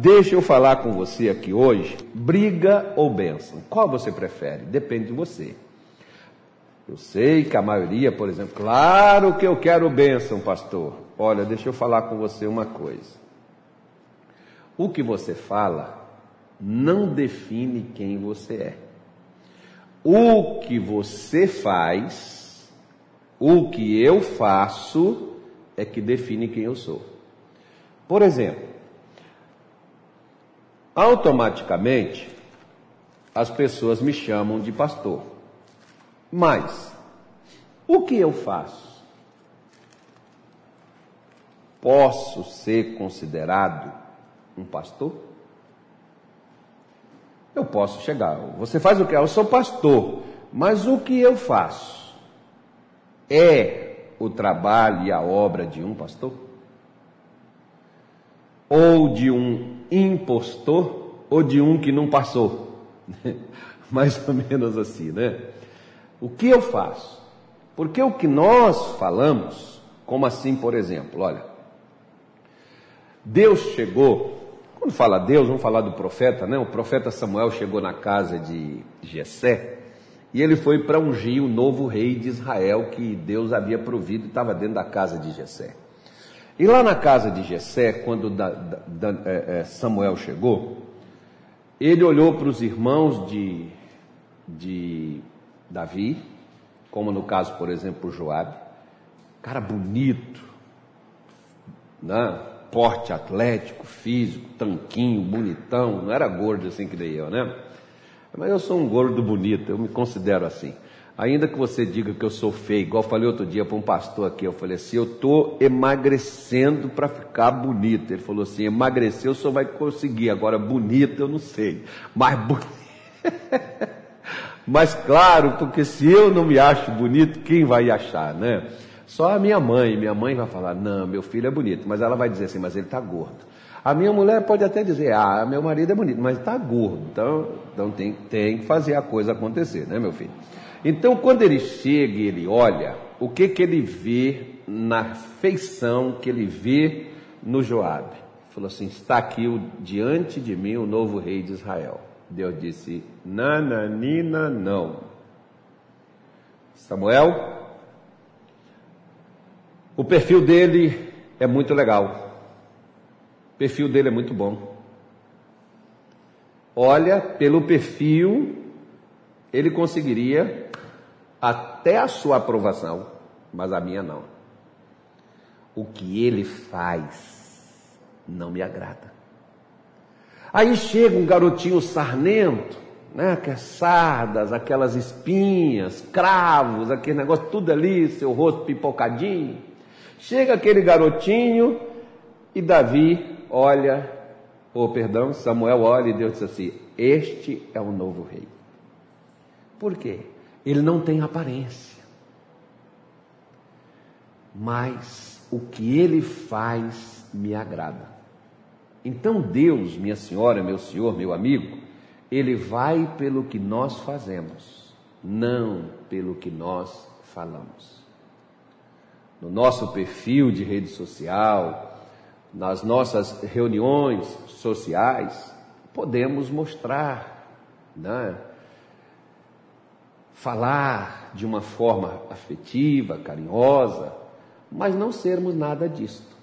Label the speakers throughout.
Speaker 1: Deixa eu falar com você aqui hoje, briga ou bênção. Qual você prefere? Depende de você. Eu sei que a maioria, por exemplo, claro que eu quero bênção, pastor. Olha, deixa eu falar com você uma coisa. O que você fala não define quem você é. O que você faz, o que eu faço, é que define quem eu sou. Por exemplo, automaticamente as pessoas me chamam de pastor. Mas o que eu faço? Posso ser considerado um pastor? Eu posso chegar. Você faz o que? Eu sou pastor. Mas o que eu faço? É o trabalho e a obra de um pastor? Ou de um impostor? Ou de um que não passou? Mais ou menos assim, né? O que eu faço? Porque o que nós falamos, como assim, por exemplo, olha, Deus chegou, quando fala Deus, vamos falar do profeta, né? O profeta Samuel chegou na casa de Jessé e ele foi para ungir o novo rei de Israel que Deus havia provido e estava dentro da casa de Jessé. E lá na casa de Jessé, quando da, da, é, é, Samuel chegou, ele olhou para os irmãos de, de Davi, como no caso, por exemplo, Joabe, cara bonito, né? porte atlético, físico, tanquinho, bonitão, não era gordo assim que nem eu, né? Mas eu sou um gordo bonito, eu me considero assim. Ainda que você diga que eu sou feio, igual eu falei outro dia para um pastor aqui, eu falei assim, eu estou emagrecendo para ficar bonito. Ele falou assim, emagrecer o senhor vai conseguir, agora bonito eu não sei. Mas bonito... Mas claro, porque se eu não me acho bonito, quem vai achar, né? Só a minha mãe, minha mãe vai falar, não, meu filho é bonito, mas ela vai dizer assim, mas ele está gordo. A minha mulher pode até dizer, ah, meu marido é bonito, mas está gordo. Então, então tem, tem que fazer a coisa acontecer, né, meu filho? Então, quando ele chega e ele olha, o que que ele vê na feição que ele vê no Joabe? Falou assim, está aqui o, diante de mim o novo rei de Israel. Deus disse: Nananina, não. Samuel, o perfil dele é muito legal. O perfil dele é muito bom. Olha, pelo perfil, ele conseguiria até a sua aprovação, mas a minha não. O que ele faz não me agrada. Aí chega um garotinho sarnento, né, que é sardas, aquelas espinhas, cravos, aquele negócio tudo ali, seu rosto pipocadinho. Chega aquele garotinho e Davi olha, ou perdão, Samuel olha e Deus diz assim: Este é o novo rei. Por quê? Ele não tem aparência. Mas o que ele faz me agrada. Então Deus, minha senhora, meu senhor, meu amigo, ele vai pelo que nós fazemos, não pelo que nós falamos. No nosso perfil de rede social, nas nossas reuniões sociais, podemos mostrar, né? Falar de uma forma afetiva, carinhosa, mas não sermos nada disto.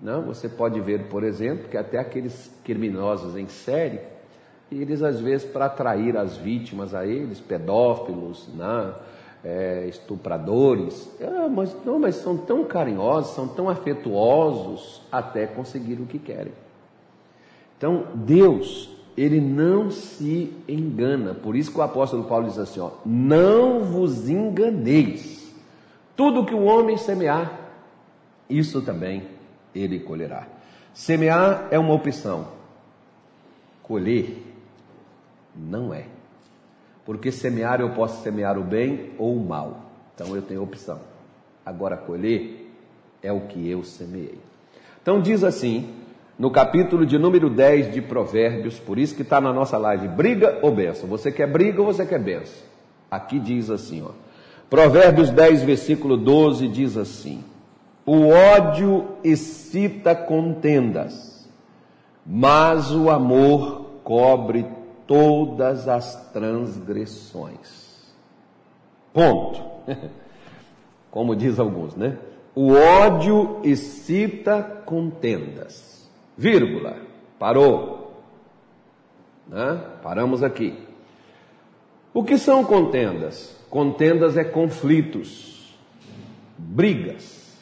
Speaker 1: Não, você pode ver, por exemplo, que até aqueles criminosos em série, eles às vezes para atrair as vítimas a eles, pedófilos, né, é, estupradores, é, mas não, mas são tão carinhosos, são tão afetuosos até conseguir o que querem. Então Deus, ele não se engana. Por isso que o apóstolo Paulo diz assim: ó, não vos enganeis. Tudo que o homem semear, isso também ele colherá. Semear é uma opção, colher não é. Porque semear eu posso semear o bem ou o mal. Então eu tenho opção. Agora colher é o que eu semeei. Então diz assim, no capítulo de número 10 de Provérbios, por isso que está na nossa live, briga ou benção. Você quer briga ou você quer benção? Aqui diz assim, ó. Provérbios 10, versículo 12 diz assim: o ódio excita contendas, mas o amor cobre todas as transgressões. Ponto. Como diz alguns, né? O ódio excita contendas. Vírgula. Parou. Né? Paramos aqui. O que são contendas? Contendas é conflitos, brigas,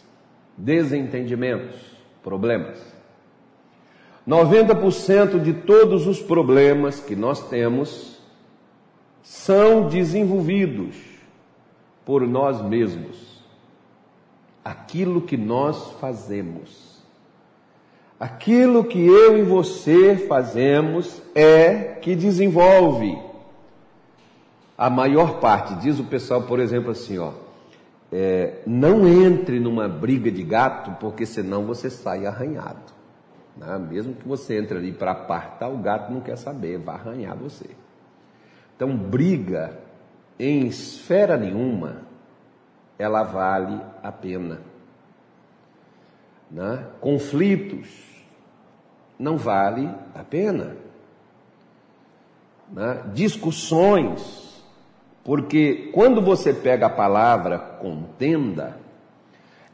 Speaker 1: desentendimentos, problemas. 90% de todos os problemas que nós temos são desenvolvidos por nós mesmos. Aquilo que nós fazemos. Aquilo que eu e você fazemos é que desenvolve a maior parte, diz o pessoal, por exemplo, assim, ó, é, não entre numa briga de gato, porque senão você sai arranhado. Né? Mesmo que você entre ali para apartar, o gato não quer saber, vai arranhar você. Então, briga em esfera nenhuma, ela vale a pena. Né? Conflitos não vale a pena. Né? Discussões porque quando você pega a palavra contenda,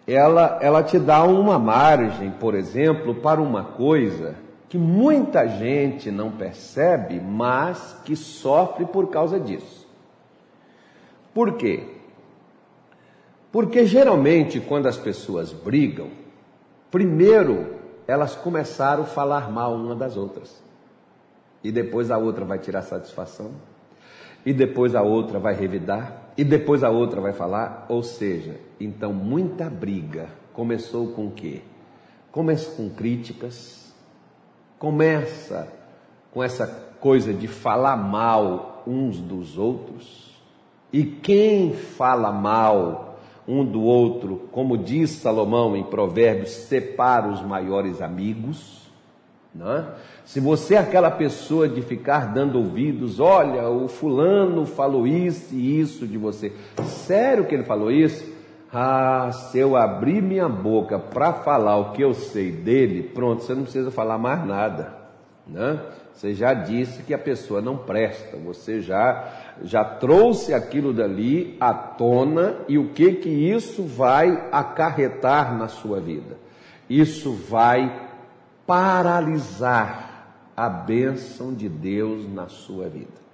Speaker 1: ela, ela te dá uma margem, por exemplo, para uma coisa que muita gente não percebe, mas que sofre por causa disso. Por quê? Porque geralmente quando as pessoas brigam, primeiro elas começaram a falar mal uma das outras. E depois a outra vai tirar satisfação e depois a outra vai revidar, e depois a outra vai falar, ou seja, então muita briga começou com o quê? Começa com críticas, começa com essa coisa de falar mal uns dos outros, e quem fala mal um do outro, como diz Salomão em Provérbios, separa os maiores amigos, não é? Se você é aquela pessoa de ficar dando ouvidos, olha, o fulano falou isso e isso de você. Sério que ele falou isso? Ah, se eu abrir minha boca para falar o que eu sei dele, pronto, você não precisa falar mais nada, né? Você já disse que a pessoa não presta, você já já trouxe aquilo dali à tona e o que que isso vai acarretar na sua vida? Isso vai paralisar a bênção de Deus na sua vida.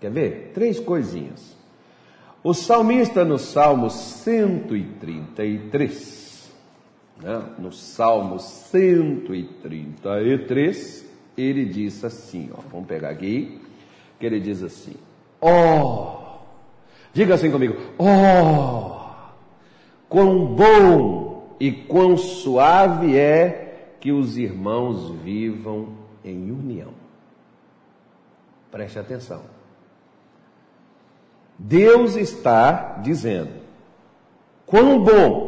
Speaker 1: Quer ver? Três coisinhas. O salmista no Salmo 133, né? no Salmo 133, ele diz assim, ó, vamos pegar aqui, que ele diz assim, ó, oh, diga assim comigo, ó, oh, quão bom e quão suave é que os irmãos vivam em união. Preste atenção. Deus está dizendo: quão bom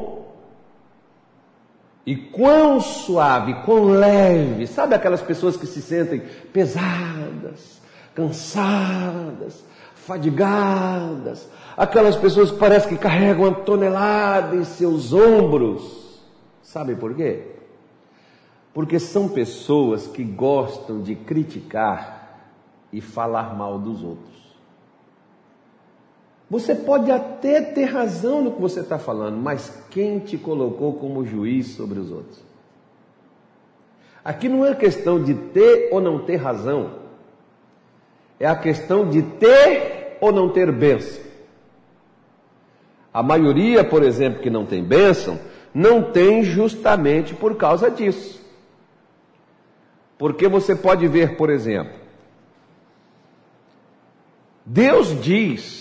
Speaker 1: e quão suave, quão leve. Sabe aquelas pessoas que se sentem pesadas, cansadas, fadigadas, aquelas pessoas que parece que carregam uma tonelada em seus ombros. Sabe por quê? Porque são pessoas que gostam de criticar e falar mal dos outros. Você pode até ter razão no que você está falando, mas quem te colocou como juiz sobre os outros? Aqui não é questão de ter ou não ter razão, é a questão de ter ou não ter bênção. A maioria, por exemplo, que não tem bênção, não tem justamente por causa disso. Porque você pode ver, por exemplo, Deus diz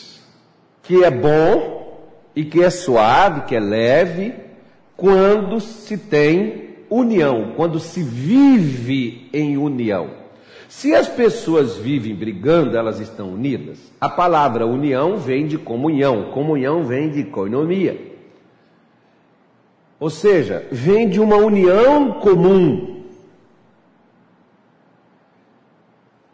Speaker 1: que é bom e que é suave, que é leve, quando se tem união, quando se vive em união. Se as pessoas vivem brigando, elas estão unidas. A palavra união vem de comunhão, comunhão vem de coinomia. Ou seja, vem de uma união comum.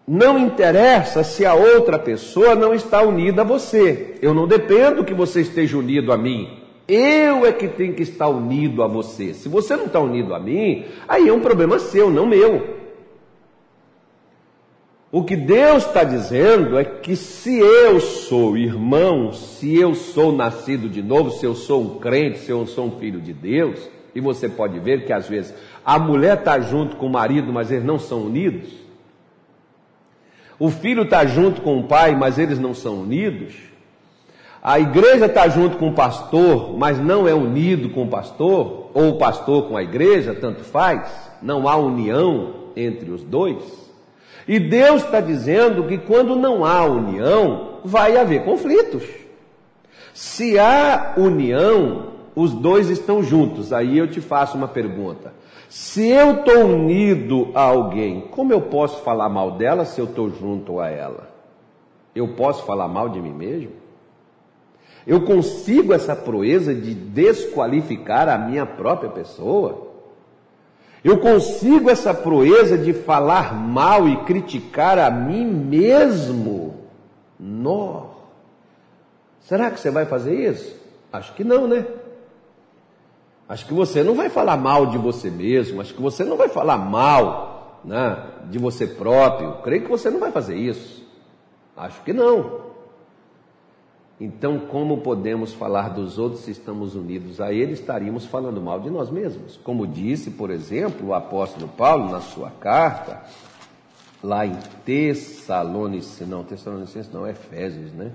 Speaker 1: Não interessa se a outra pessoa não está unida a você. Eu não dependo que você esteja unido a mim. Eu é que tenho que estar unido a você. Se você não está unido a mim, aí é um problema seu, não meu. O que Deus está dizendo é que se eu sou irmão, se eu sou nascido de novo, se eu sou um crente, se eu sou um filho de Deus, e você pode ver que às vezes a mulher está junto com o marido, mas eles não são unidos. O filho está junto com o pai, mas eles não são unidos. A igreja está junto com o pastor, mas não é unido com o pastor, ou o pastor com a igreja, tanto faz. Não há união entre os dois. E Deus está dizendo que quando não há união, vai haver conflitos. Se há união, os dois estão juntos. Aí eu te faço uma pergunta: se eu estou unido a alguém, como eu posso falar mal dela se eu estou junto a ela? Eu posso falar mal de mim mesmo? Eu consigo essa proeza de desqualificar a minha própria pessoa? Eu consigo essa proeza de falar mal e criticar a mim mesmo? Nó! Será que você vai fazer isso? Acho que não, né? Acho que você não vai falar mal de você mesmo, acho que você não vai falar mal né, de você próprio. Creio que você não vai fazer isso. Acho que não. Então, como podemos falar dos outros se estamos unidos a Ele? Estaríamos falando mal de nós mesmos. Como disse, por exemplo, o apóstolo Paulo na sua carta, lá em Tessalonicenses, não, Tessalonicenses não, Efésios, né?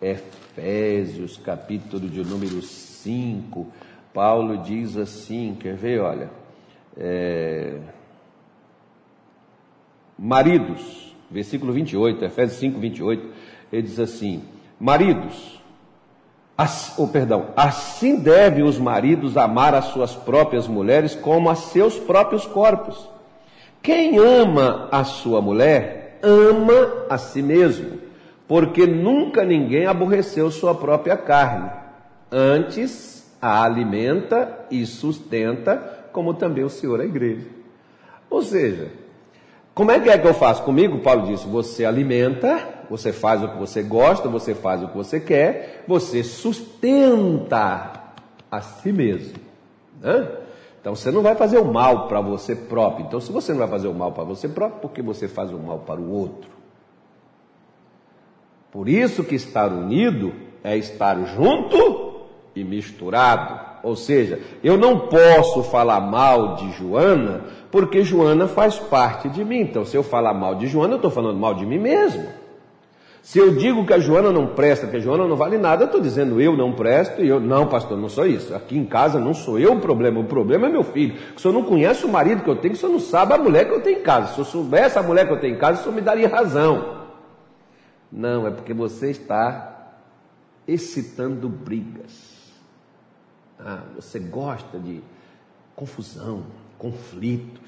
Speaker 1: Efésios, capítulo de número 5, Paulo diz assim, quer ver, olha, é, maridos, versículo 28, Efésios 5, 28, ele diz assim, maridos, as, oh, perdão, assim devem os maridos amar as suas próprias mulheres como a seus próprios corpos. Quem ama a sua mulher, ama a si mesmo, porque nunca ninguém aborreceu sua própria carne. Antes, a alimenta e sustenta, como também o Senhor a igreja. Ou seja, como é que é que eu faço? Comigo, Paulo disse: você alimenta, você faz o que você gosta, você faz o que você quer, você sustenta a si mesmo. Né? Então você não vai fazer o mal para você próprio. Então, se você não vai fazer o mal para você próprio, por que você faz o mal para o outro? Por isso que estar unido é estar junto e misturado. Ou seja, eu não posso falar mal de Joana, porque Joana faz parte de mim. Então, se eu falar mal de Joana, eu estou falando mal de mim mesmo. Se eu digo que a Joana não presta, que a Joana não vale nada, eu estou dizendo eu não presto e eu. Não, pastor, não sou isso. Aqui em casa não sou eu o problema, o problema é meu filho. Se senhor não conhece o marido que eu tenho, o senhor não sabe a mulher que eu tenho em casa. Se eu soubesse a mulher que eu tenho em casa, o senhor me daria razão. Não, é porque você está excitando brigas. Ah, você gosta de confusão, conflitos.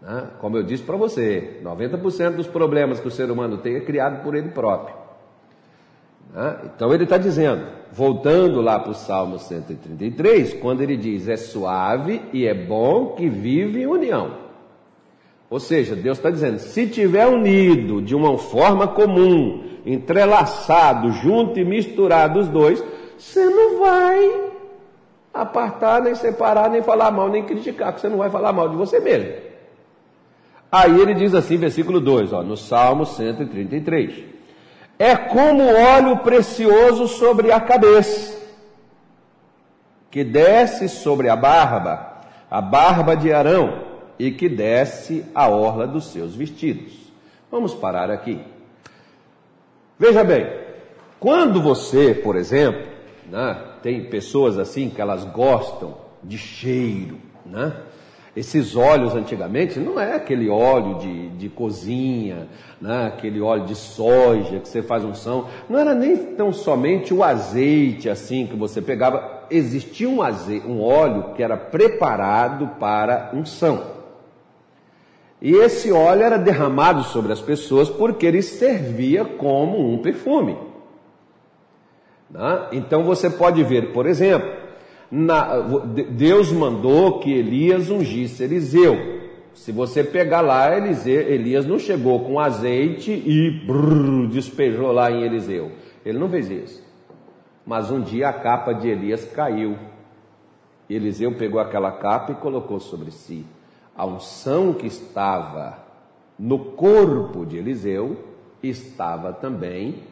Speaker 1: Né? Como eu disse para você, 90% dos problemas que o ser humano tem é criado por ele próprio. Né? Então ele está dizendo, voltando lá para o Salmo 133, quando ele diz: É suave e é bom que vive em união. Ou seja, Deus está dizendo: se tiver unido de uma forma comum, entrelaçado, junto e misturado os dois, você não vai apartar, nem separar, nem falar mal, nem criticar, porque você não vai falar mal de você mesmo. Aí ele diz assim, versículo 2, ó, no Salmo 133. É como óleo precioso sobre a cabeça, que desce sobre a barba, a barba de Arão, e que desce a orla dos seus vestidos. Vamos parar aqui. Veja bem, quando você, por exemplo, né? Tem pessoas assim que elas gostam de cheiro, né? Esses óleos antigamente não é aquele óleo de, de cozinha, né? aquele óleo de soja que você faz unção, não era nem tão somente o azeite assim que você pegava, existia um, um óleo que era preparado para unção. E esse óleo era derramado sobre as pessoas porque ele servia como um perfume. Né? Então você pode ver, por exemplo, na, Deus mandou que Elias ungisse Eliseu. Se você pegar lá, Elias não chegou com azeite e brrr, despejou lá em Eliseu. Ele não fez isso. Mas um dia a capa de Elias caiu. Eliseu pegou aquela capa e colocou sobre si. A unção que estava no corpo de Eliseu estava também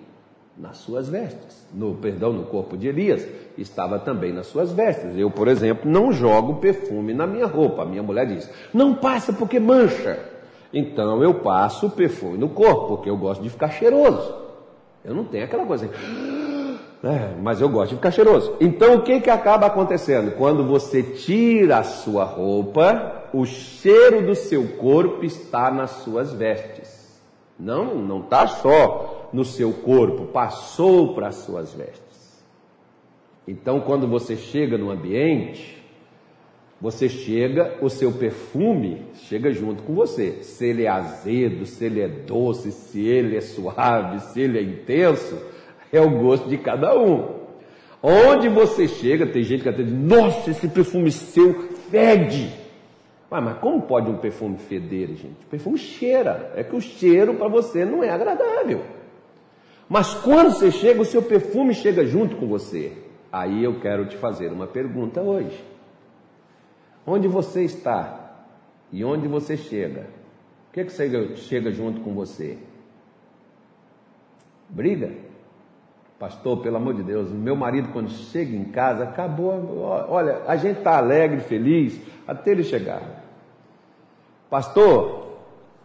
Speaker 1: nas suas vestes. No perdão, no corpo de Elias estava também nas suas vestes. Eu, por exemplo, não jogo perfume na minha roupa. A minha mulher diz: "Não passa porque mancha". Então eu passo perfume no corpo, porque eu gosto de ficar cheiroso. Eu não tenho aquela coisa assim. É, mas eu gosto de ficar cheiroso. Então o que que acaba acontecendo? Quando você tira a sua roupa, o cheiro do seu corpo está nas suas vestes. Não, não está só no seu corpo, passou para as suas vestes. Então, quando você chega no ambiente, você chega, o seu perfume chega junto com você. Se ele é azedo, se ele é doce, se ele é suave, se ele é intenso, é o gosto de cada um. Onde você chega, tem gente que até diz: Nossa, esse perfume seu fede. mas como pode um perfume feder, gente? O perfume cheira. É que o cheiro para você não é agradável. Mas quando você chega, o seu perfume chega junto com você. Aí eu quero te fazer uma pergunta hoje. Onde você está e onde você chega? O que, que chega, chega junto com você? Briga? Pastor, pelo amor de Deus, meu marido quando chega em casa, acabou. Olha, a gente está alegre, feliz, até ele chegar. Pastor,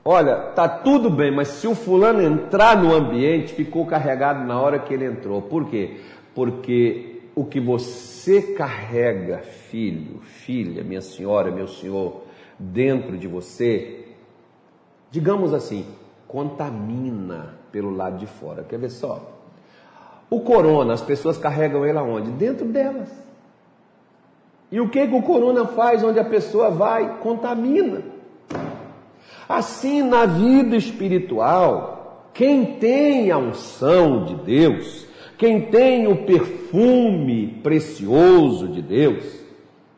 Speaker 1: olha, tá tudo bem, mas se o fulano entrar no ambiente, ficou carregado na hora que ele entrou. Por quê? Porque o que você carrega, filho, filha, minha senhora, meu senhor, dentro de você, digamos assim, contamina pelo lado de fora. Quer ver só? O corona, as pessoas carregam ele aonde? Dentro delas. E o que, que o corona faz onde a pessoa vai? Contamina. Assim, na vida espiritual, quem tem a unção de Deus, quem tem o perfume precioso de Deus,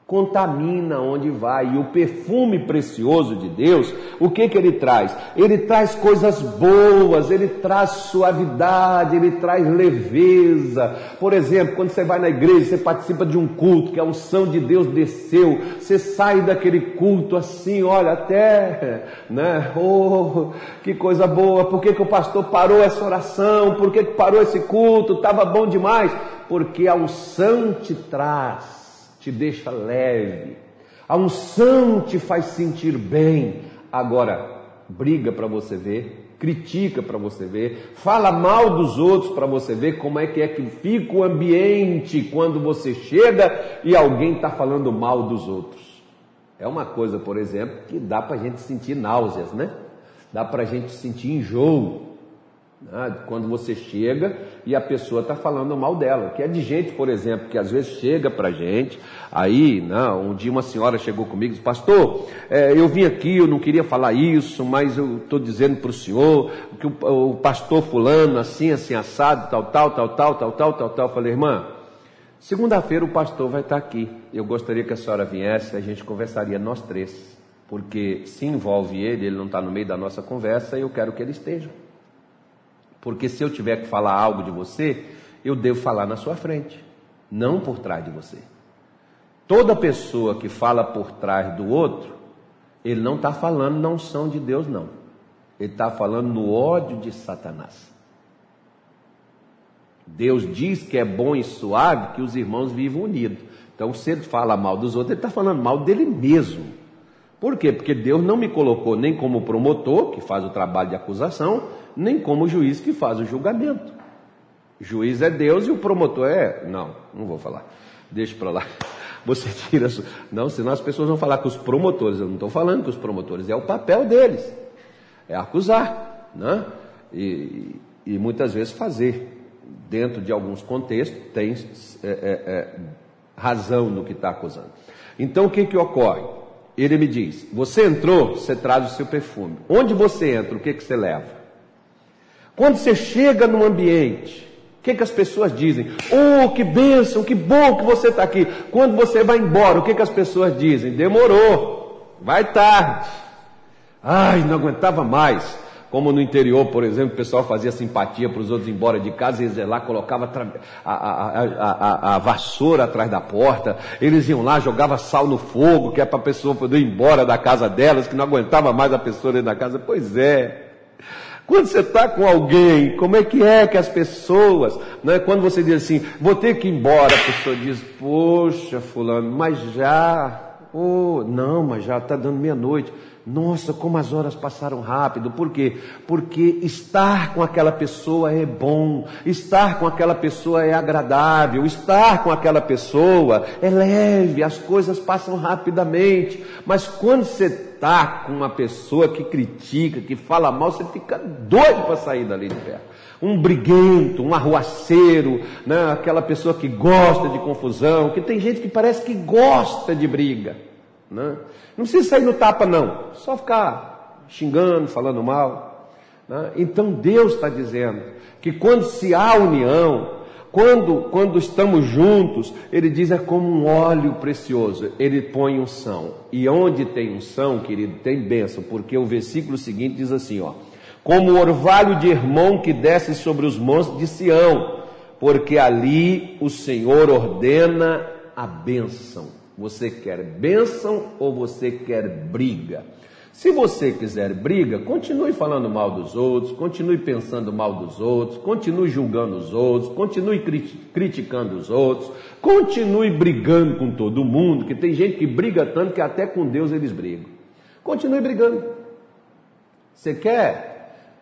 Speaker 1: contamina onde vai. E o perfume precioso de Deus, o que que ele traz? Ele traz coisas boas, ele traz suavidade, ele traz leveza. Por exemplo, quando você vai na igreja, você participa de um culto que a unção de Deus desceu, você sai daquele culto assim, olha, até, né? Oh, que coisa boa. Por que que o pastor parou essa oração? Por que que parou esse culto? Estava bom demais. Porque a unção te traz te deixa leve. A unção te faz sentir bem. Agora, briga para você ver, critica para você ver, fala mal dos outros para você ver como é que é que fica o ambiente quando você chega e alguém está falando mal dos outros. É uma coisa, por exemplo, que dá para a gente sentir náuseas, né? Dá para a gente sentir enjoo. Né? Quando você chega e a pessoa está falando mal dela, que é de gente, por exemplo, que às vezes chega para gente, aí, não, né, um dia uma senhora chegou comigo e disse, pastor, é, eu vim aqui, eu não queria falar isso, mas eu estou dizendo para o senhor que o, o, pastor fulano, assim, assim, assado, tal, tal, tal, tal, tal, tal, tal, tal, eu falei, irmã, segunda-feira o pastor vai estar aqui, eu gostaria que a senhora viesse, a gente conversaria nós três, porque se envolve ele, ele não está no meio da nossa conversa, e eu quero que ele esteja. Porque se eu tiver que falar algo de você, eu devo falar na sua frente, não por trás de você. Toda pessoa que fala por trás do outro, ele não está falando na unção de Deus, não. Ele está falando no ódio de Satanás. Deus diz que é bom e suave que os irmãos vivam unidos. Então, se ele fala mal dos outros, ele está falando mal dele mesmo. Por quê? Porque Deus não me colocou nem como promotor, que faz o trabalho de acusação, nem como juiz que faz o julgamento. O juiz é Deus e o promotor é. Não, não vou falar. Deixa para lá. Você tira. Não, senão as pessoas vão falar com os promotores. Eu não estou falando com os promotores, é o papel deles. É acusar. Né? E, e muitas vezes fazer. Dentro de alguns contextos, tem é, é, é, razão no que está acusando. Então o que, que ocorre? Ele me diz: Você entrou, você traz o seu perfume. Onde você entra, o que, que você leva? Quando você chega num ambiente, o que, que as pessoas dizem? Oh, que bênção, que bom que você está aqui. Quando você vai embora, o que, que as pessoas dizem? Demorou, vai tarde. Ai, não aguentava mais. Como no interior, por exemplo, o pessoal fazia simpatia para os outros ir embora de casa, eles lá, colocava a, a, a, a, vassoura atrás da porta, eles iam lá, jogava sal no fogo, que é para a pessoa poder ir embora da casa delas, que não aguentava mais a pessoa dentro da casa. Pois é. Quando você está com alguém, como é que é que as pessoas, né, quando você diz assim, vou ter que ir embora, a pessoa diz, poxa, fulano, mas já, oh, não, mas já está dando meia-noite. Nossa, como as horas passaram rápido. Por quê? Porque estar com aquela pessoa é bom, estar com aquela pessoa é agradável, estar com aquela pessoa é leve, as coisas passam rapidamente. Mas quando você está com uma pessoa que critica, que fala mal, você fica doido para sair dali de perto um briguento, um arruaceiro, né? aquela pessoa que gosta de confusão, que tem gente que parece que gosta de briga. Né? Não precisa sair no tapa, não. Só ficar xingando, falando mal. Né? Então Deus está dizendo que quando se há união, quando, quando estamos juntos, ele diz é como um óleo precioso, ele põe unção. E onde tem unção, querido, tem bênção, porque o versículo seguinte diz assim, ó, como o orvalho de Hermon que desce sobre os montes de Sião, porque ali o Senhor ordena a bênção. Você quer bênção ou você quer briga? Se você quiser briga, continue falando mal dos outros, continue pensando mal dos outros, continue julgando os outros, continue criticando os outros, continue brigando com todo mundo, que tem gente que briga tanto que até com Deus eles brigam. Continue brigando. Você quer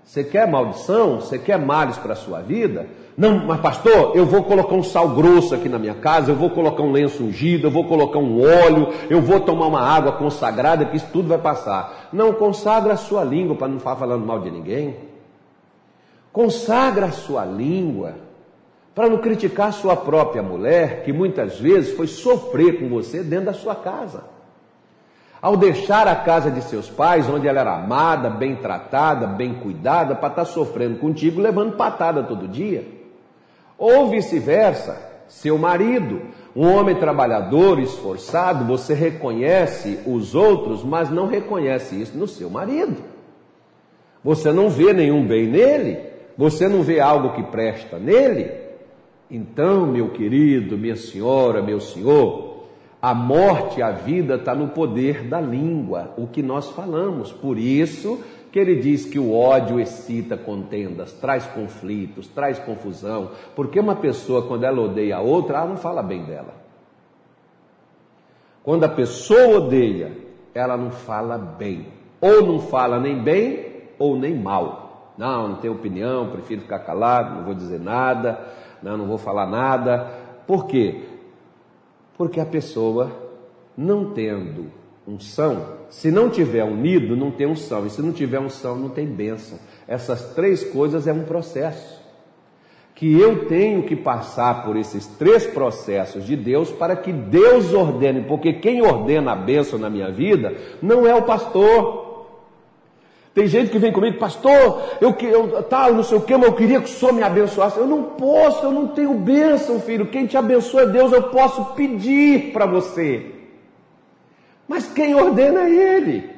Speaker 1: você quer maldição? Você quer males para a sua vida? Não, mas pastor, eu vou colocar um sal grosso aqui na minha casa, eu vou colocar um lenço ungido, eu vou colocar um óleo, eu vou tomar uma água consagrada, que isso tudo vai passar. Não, consagra a sua língua para não ficar falando mal de ninguém. Consagra a sua língua para não criticar a sua própria mulher, que muitas vezes foi sofrer com você dentro da sua casa. Ao deixar a casa de seus pais, onde ela era amada, bem tratada, bem cuidada, para estar tá sofrendo contigo, levando patada todo dia. Ou vice-versa, seu marido, um homem trabalhador, esforçado, você reconhece os outros, mas não reconhece isso no seu marido. Você não vê nenhum bem nele, você não vê algo que presta nele. Então, meu querido, minha senhora, meu senhor, a morte e a vida está no poder da língua, o que nós falamos. Por isso que ele diz que o ódio excita contendas, traz conflitos, traz confusão. Porque uma pessoa, quando ela odeia a outra, ela não fala bem dela. Quando a pessoa odeia, ela não fala bem. Ou não fala nem bem, ou nem mal. Não, não tenho opinião, prefiro ficar calado, não vou dizer nada, não, não vou falar nada. Por quê? Porque a pessoa, não tendo unção, se não tiver unido, não tem unção. E se não tiver unção, não tem bênção. Essas três coisas é um processo. Que eu tenho que passar por esses três processos de Deus para que Deus ordene, porque quem ordena a bênção na minha vida não é o pastor, tem gente que vem comigo, pastor, eu, eu tal, não sei o que, mas eu queria que o senhor me abençoasse. Eu não posso, eu não tenho bênção, filho. Quem te abençoa é Deus, eu posso pedir para você. Mas quem ordena é Ele.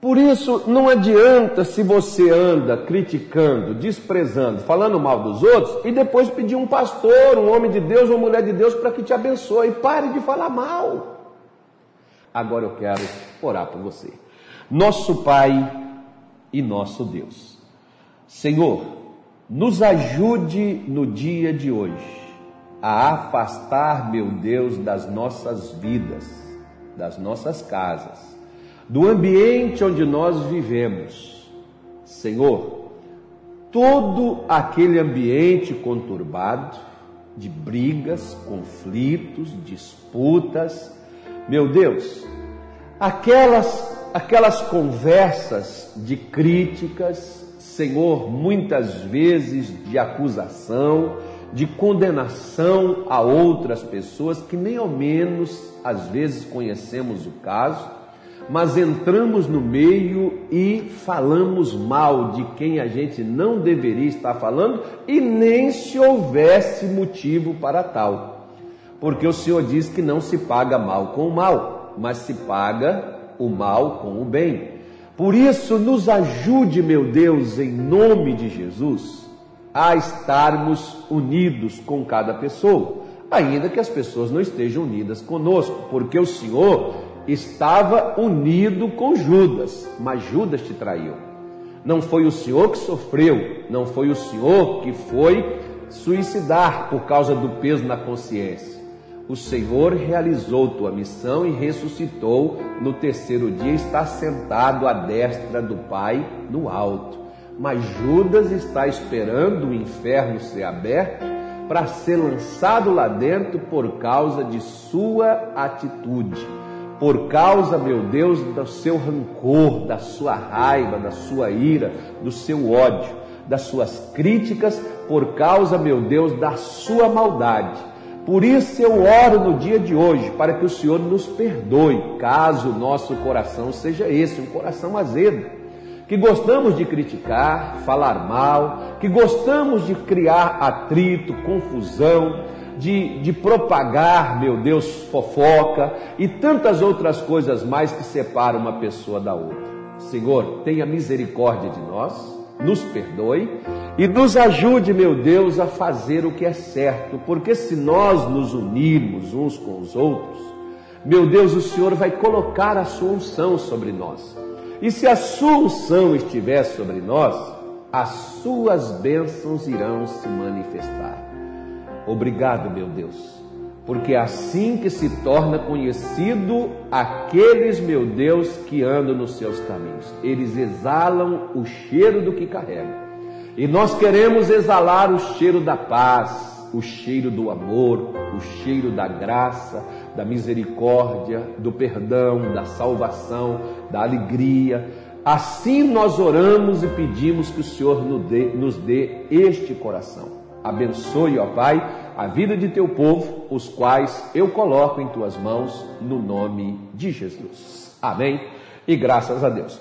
Speaker 1: Por isso, não adianta se você anda criticando, desprezando, falando mal dos outros e depois pedir um pastor, um homem de Deus, uma mulher de Deus para que te abençoe. Pare de falar mal. Agora eu quero orar por você nosso Pai e nosso Deus. Senhor, nos ajude no dia de hoje a afastar, meu Deus, das nossas vidas, das nossas casas, do ambiente onde nós vivemos. Senhor, todo aquele ambiente conturbado de brigas, conflitos, disputas, meu Deus, aquelas aquelas conversas de críticas, Senhor, muitas vezes de acusação, de condenação a outras pessoas que nem ao menos às vezes conhecemos o caso, mas entramos no meio e falamos mal de quem a gente não deveria estar falando e nem se houvesse motivo para tal. Porque o Senhor diz que não se paga mal com o mal, mas se paga o mal com o bem. Por isso, nos ajude, meu Deus, em nome de Jesus, a estarmos unidos com cada pessoa, ainda que as pessoas não estejam unidas conosco, porque o Senhor estava unido com Judas, mas Judas te traiu. Não foi o Senhor que sofreu, não foi o Senhor que foi suicidar por causa do peso na consciência o Senhor realizou tua missão e ressuscitou no terceiro dia, está sentado à destra do Pai no alto. Mas Judas está esperando o inferno ser aberto para ser lançado lá dentro por causa de sua atitude, por causa, meu Deus, do seu rancor, da sua raiva, da sua ira, do seu ódio, das suas críticas, por causa, meu Deus, da sua maldade. Por isso eu oro no dia de hoje para que o Senhor nos perdoe, caso o nosso coração seja esse, um coração azedo, que gostamos de criticar, falar mal, que gostamos de criar atrito, confusão, de, de propagar, meu Deus, fofoca e tantas outras coisas mais que separam uma pessoa da outra. Senhor, tenha misericórdia de nós nos perdoe e nos ajude, meu Deus, a fazer o que é certo, porque se nós nos unirmos uns com os outros, meu Deus, o Senhor vai colocar a sua unção sobre nós. E se a sua unção estiver sobre nós, as suas bênçãos irão se manifestar. Obrigado, meu Deus porque é assim que se torna conhecido aqueles, meu Deus, que andam nos seus caminhos. Eles exalam o cheiro do que carregam. E nós queremos exalar o cheiro da paz, o cheiro do amor, o cheiro da graça, da misericórdia, do perdão, da salvação, da alegria. Assim nós oramos e pedimos que o Senhor nos dê, nos dê este coração. Abençoe, ó Pai, a vida de teu povo, os quais eu coloco em tuas mãos, no nome de Jesus. Amém. E graças a Deus.